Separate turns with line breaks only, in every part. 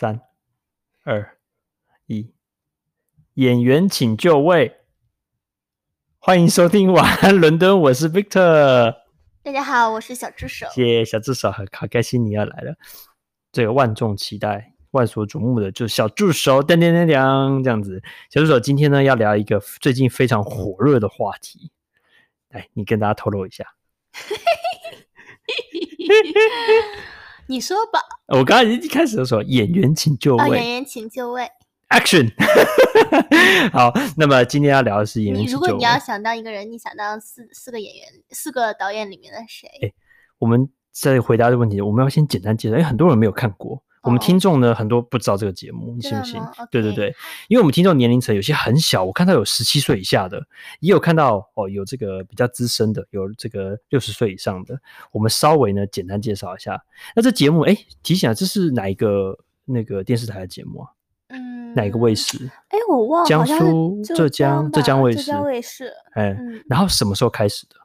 三、二、一，演员请就位，欢迎收听晚安伦敦，我是 Victor。
大家好，我是小助手。
谢谢小助手，很好开心你要来了。这个万众期待、万所瞩目的就是小助手，噔噔噔噔，这样子。小助手今天呢要聊一个最近非常火热的话题，来，你跟大家透露一下。
你说吧。
我刚刚已经开始的时候，演员请就位。
哦、演员请就位。
Action。好，那么今天要聊的是演员请就位。
如果你要想当一个人，你想当四四个演员、四个导演里面的谁？
哎，我们在回答这个问题，我们要先简单介绍，因为很多人没有看过。我们听众呢，很多不知道这个节目，你信不信对对对，因为我们听众年龄层有些很小，我看到有十七岁以下的，也有看到哦，有这个比较资深的，有这个六十岁以上的。我们稍微呢简单介绍一下。那这节目，哎，提醒啊，这是哪一个那个电视台的节目啊？嗯，哪一个卫视？
哎，我忘了，
江苏、浙江、浙江卫视。浙
江卫视。
哎，然后什么时候开始的？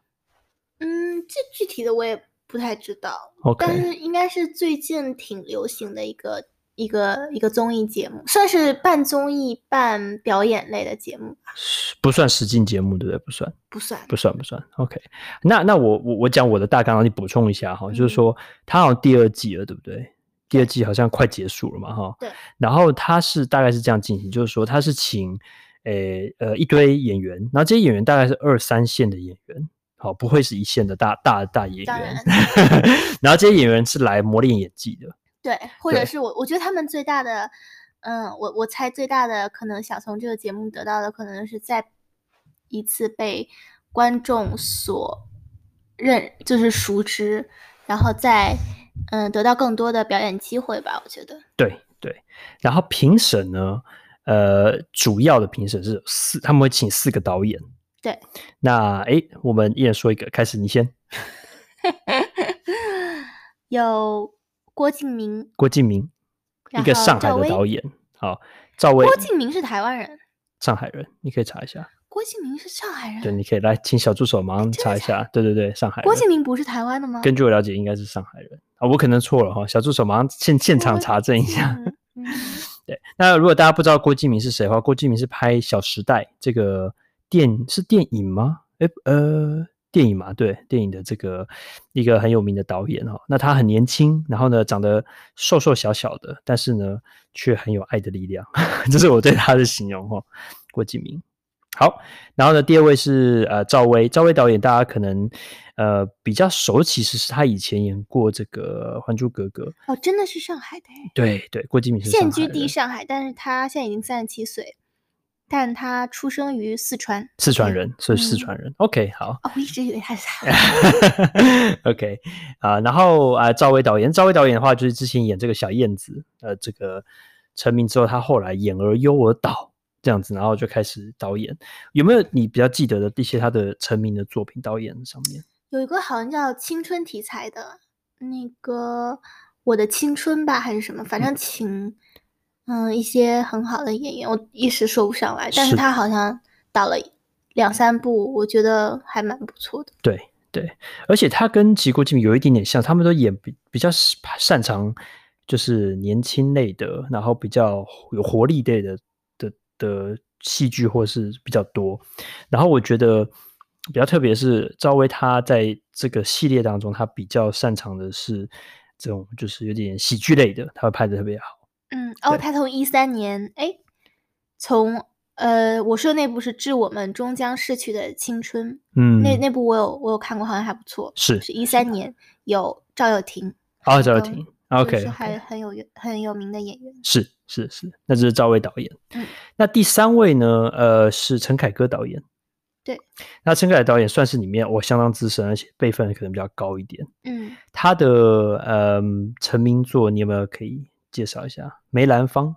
嗯，这具体的我也。不太知道
，okay.
但是应该是最近挺流行的一个一个一个综艺节目，算是半综艺半表演类的节目吧。
不算实境节目，对不对？不算，
不算，
不算，不算。OK，那那我我我讲我的大纲，你补充一下哈，就是说它好像第二季了，对不对？第二季好像快结束了嘛，哈。
对。
然后它是大概是这样进行，就是说它是请诶呃一堆演员，然后这些演员大概是二三线的演员。好，不会是一线的大大大演员，然后这些演员是来磨练演技的，
对，或者是我我觉得他们最大的，嗯，我我猜最大的可能想从这个节目得到的，可能是再一次被观众所认，就是熟知，然后再嗯得到更多的表演机会吧，我觉得。
对对，然后评审呢，呃，主要的评审是四，他们会请四个导演。
对，
那哎，我们一人说一个，开始，你先。
有郭敬明，
郭敬明，一个上海的导演。好，赵薇。
郭敬明是台湾人，
上海人，你可以查一下。
郭敬明是上海人，
对，你可以来，请小助手马上查一下。对对对，上海。
郭敬明不是台湾的吗？
根据我了解，应该是上海人啊，我可能错了哈。小助手马上现现场查证一下。对，那如果大家不知道郭敬明是谁的话，郭敬明是拍《小时代》这个。电是电影吗？诶呃，电影嘛，对，电影的这个一个很有名的导演哦。那他很年轻，然后呢，长得瘦瘦小小的，但是呢，却很有爱的力量，这是我对他的形容哦。郭敬明，好，然后呢，第二位是呃赵薇，赵薇导演，大家可能呃比较熟，其实是他以前演过这个《还珠格格》
哦，真的是上海的，
对对，郭敬明是
现居地上海，但是他现在已经三十七岁。但他出生于四川，
四川人，所以四川人。嗯、OK，好。
哦，我一直以为他是他。
OK，啊、呃，然后啊，赵、呃、薇导演，赵薇导演的话，就是之前演这个小燕子，呃，这个成名之后，他后来演而优而导这样子，然后就开始导演。有没有你比较记得的一些他的成名的作品？导演上面
有一个好像叫青春题材的，那个我的青春吧，还是什么？反正请。嗯嗯，一些很好的演员，我一时说不上来，但是他好像导了两三部，我觉得还蛮不错的。
对对，而且他跟吉国敬明有一点点像，他们都演比比较擅长就是年轻类的，然后比较有活力类的的的戏剧，或是比较多。然后我觉得比较特别是赵薇，她在这个系列当中，她比较擅长的是这种就是有点喜剧类的，她会拍的特别好。
嗯，哦，他从一三年，哎，从呃，我说的那部是《致我们终将逝去的青春》，嗯，那那部我有我有看过，好像还不错，
是
是一三年有赵又廷，
哦，赵又廷，OK，
是还很有很有名的演员，
是是是，那这是赵薇导演，嗯，那第三位呢，呃，是陈凯歌导演，
对，
那陈凯歌导演算是里面我相当资深，而且辈分可能比较高一点，
嗯，
他的呃成名作你有没有可以？介绍一下梅兰芳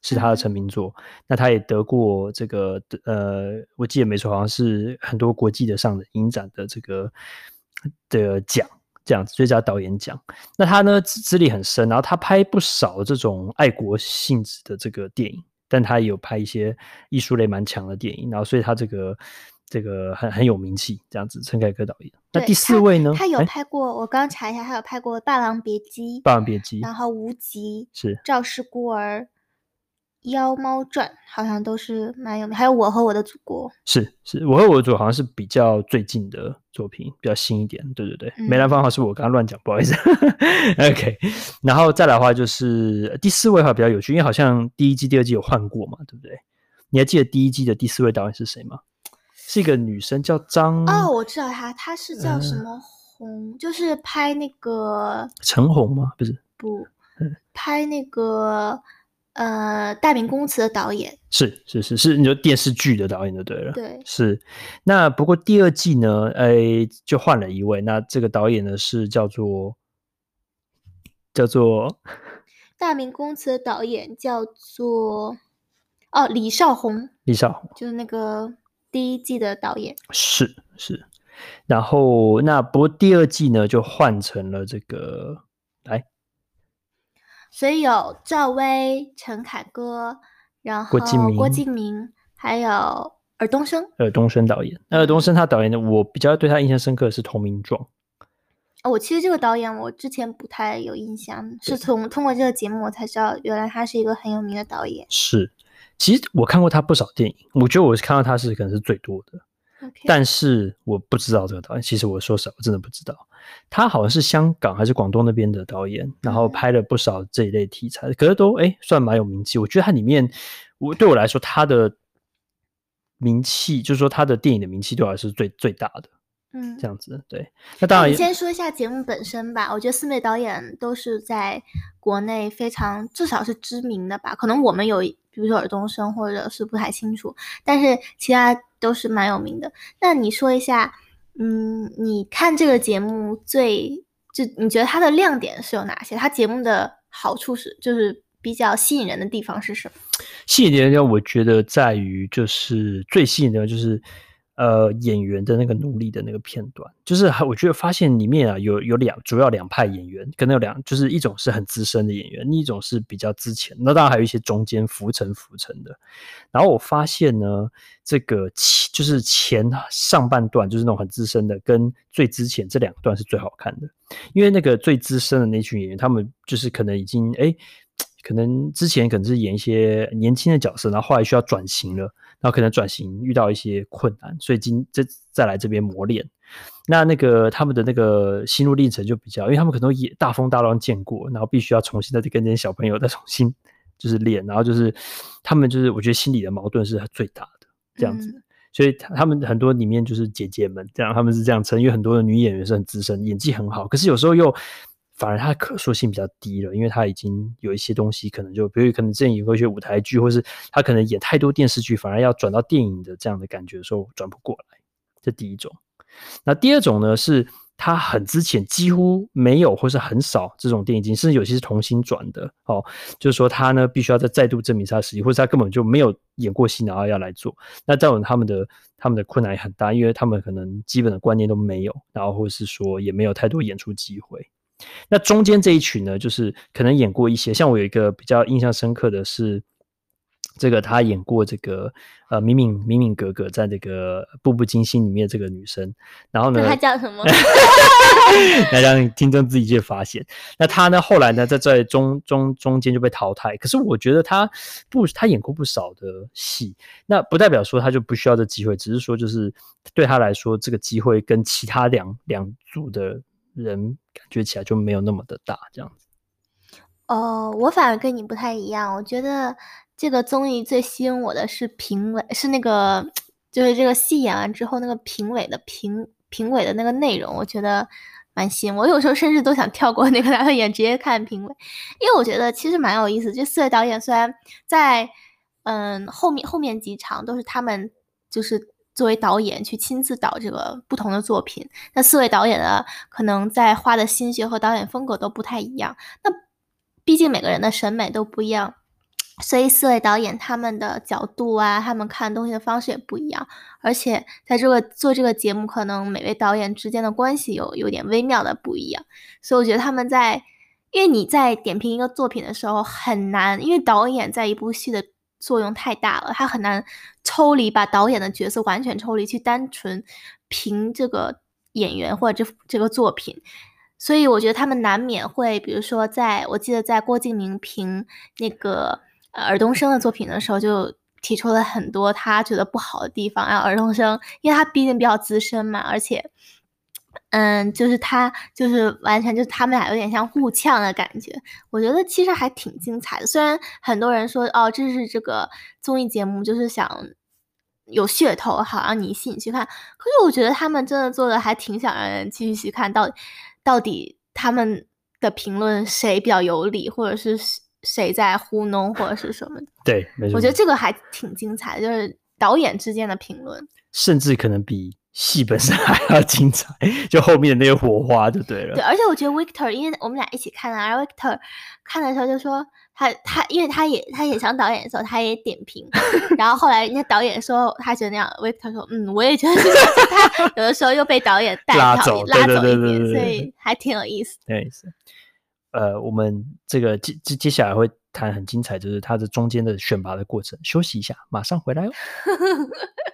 是他的成名作，嗯，那他也得过这个呃，我记得没错，好像是很多国际的上的影展的这个的奖，这样子最佳导演奖。那他呢资历很深，然后他拍不少这种爱国性质的这个电影，但他也有拍一些艺术类蛮强的电影，然后所以他这个这个很很有名气，这样子。陈凯歌导演。那第四位呢？
他，他有拍过，欸、我刚查一下，他有拍过《霸王别姬》。
霸王别姬。
然后《无极》
是《
赵氏孤儿》。《妖猫传》好像都是蛮有名，还有《我和我的祖国》
是是，我和我的祖国好像是比较最近的作品，比较新一点。对对对，嗯、梅兰芳号是我刚刚乱讲，不好意思。OK，然后再来的话就是第四位的话比较有趣，因为好像第一季、第二季有换过嘛，对不对？你还记得第一季的第四位导演是谁吗？是一个女生叫张
哦，我知道她，她是叫什么红，呃、就是拍那个
陈红吗？不是，
不，拍那个。呃，大明宫词的导演
是是是是，你说电视剧的导演就对了。
对，
是。那不过第二季呢，哎，就换了一位。那这个导演呢是叫做叫做
大明宫词的导演叫做哦李少红，
李少红
就是那个第一季的导演。
是是。然后那不过第二季呢就换成了这个来。
所以有赵薇、陈凯歌，然后郭敬明，郭敬明还有尔冬升。
尔冬升导演，那尔冬升他导演的，我比较对他印象深刻的是《投名状》。
哦，我其实这个导演我之前不太有印象，是从通过这个节目我才知道，原来他是一个很有名的导演。
是，其实我看过他不少电影，我觉得我是看到他是可能是最多的。但是我不知道这个导演，其实我说实话，我真的不知道。他好像是香港还是广东那边的导演，然后拍了不少这一类题材，可是都哎算蛮有名气。我觉得他里面，我对我来说，他的名气就是说他的电影的名气对我来说是最最大的。嗯，这样子对。那当然，
先说一下节目本身吧。我觉得四位导演都是在国内非常至少是知名的吧，可能我们有。比如说尔冬升，或者是不太清楚，但是其他都是蛮有名的。那你说一下，嗯，你看这个节目最就你觉得它的亮点是有哪些？它节目的好处是就是比较吸引人的地方是什么？
吸引人的地方，我觉得在于就是最吸引的就是。呃，演员的那个努力的那个片段，就是我觉得发现里面啊有有两主要两派演员，可能有两，就是一种是很资深的演员，另一种是比较之前，那当然还有一些中间浮沉浮沉的。然后我发现呢，这个前就是前上半段就是那种很资深的，跟最之前这两段是最好看的，因为那个最资深的那群演员，他们就是可能已经哎，可能之前可能是演一些年轻的角色，然后后来需要转型了。然后可能转型遇到一些困难，所以今这再来这边磨练。那那个他们的那个心路历程就比较，因为他们可能也大风大浪见过，然后必须要重新再去跟这些小朋友再重新就是练，然后就是他们就是我觉得心里的矛盾是最大的这样子。嗯、所以他们很多里面就是姐姐们这样，他们是这样称，因为很多的女演员是很资深，演技很好，可是有时候又。反而他的可塑性比较低了，因为他已经有一些东西可能就，比如可能之前演过一些舞台剧，或是他可能演太多电视剧，反而要转到电影的这样的感觉的时候转不过来。这第一种。那第二种呢，是他很之前几乎没有或是很少这种电影，甚至有些是重新转的。哦，就是说他呢必须要再再度证明他的实力，或者他根本就没有演过戏，然后要来做。那这种他们的他们的困难也很大，因为他们可能基本的观念都没有，然后或是说也没有太多演出机会。那中间这一群呢，就是可能演过一些，像我有一个比较印象深刻的是，这个他演过这个呃敏敏敏敏格格在这个《步步惊心》里面这个女生，然后呢，
她叫什么？
来让听众自己去发现。那他呢，后来呢，在在中中中间就被淘汰。可是我觉得他不，他演过不少的戏，那不代表说他就不需要这机会，只是说就是对他来说，这个机会跟其他两两组的。人感觉起来就没有那么的大，这样子。
哦，我反而跟你不太一样。我觉得这个综艺最吸引我的是评委，是那个就是这个戏演完之后那个评委的评评委的那个内容，我觉得蛮吸引我。有时候甚至都想跳过那个导演，直接看评委，因为我觉得其实蛮有意思。这四位导演虽然在嗯后面后面几场都是他们就是。作为导演去亲自导这个不同的作品，那四位导演呢，可能在花的心血和导演风格都不太一样。那毕竟每个人的审美都不一样，所以四位导演他们的角度啊，他们看东西的方式也不一样。而且在这个做这个节目，可能每位导演之间的关系有有点微妙的不一样。所以我觉得他们在，因为你在点评一个作品的时候很难，因为导演在一部戏的。作用太大了，他很难抽离，把导演的角色完全抽离，去单纯评这个演员或者这这个作品。所以我觉得他们难免会，比如说在，我记得在郭敬明评那个尔冬升的作品的时候，就提出了很多他觉得不好的地方。然后尔冬升，因为他毕竟比较资深嘛，而且，嗯，就是他就是完全就是他们俩有点像互呛的感觉。我觉得其实还挺精彩的。虽然很多人说哦，这是这个综艺节目就是想有噱头，好让你吸引去看。可是我觉得他们真的做的还挺想让人继续去看到。到底他们的评论谁比较有理，或者是谁在糊弄，或者是什么？
对，没错。
我觉得这个还挺精彩的，就是导演之间的评论，
甚至可能比戏本身还要精彩，就后面的那些火花就对了。
对，而且我觉得 Victor，因为我们俩一起看啊，而 Victor 看的时候就说。他他，因为他也他也想导演的时候，他也点评，然后后来人家导演说他觉得那样，，Victor 说嗯，我也觉得。他 有的时候又被导演带
拉走
拉走一点，
对对对对对对，
所以还挺有意思。
对，是。呃，我们这个接接接下来会谈很精彩，就是他的中间的选拔的过程。休息一下，马上回来哦。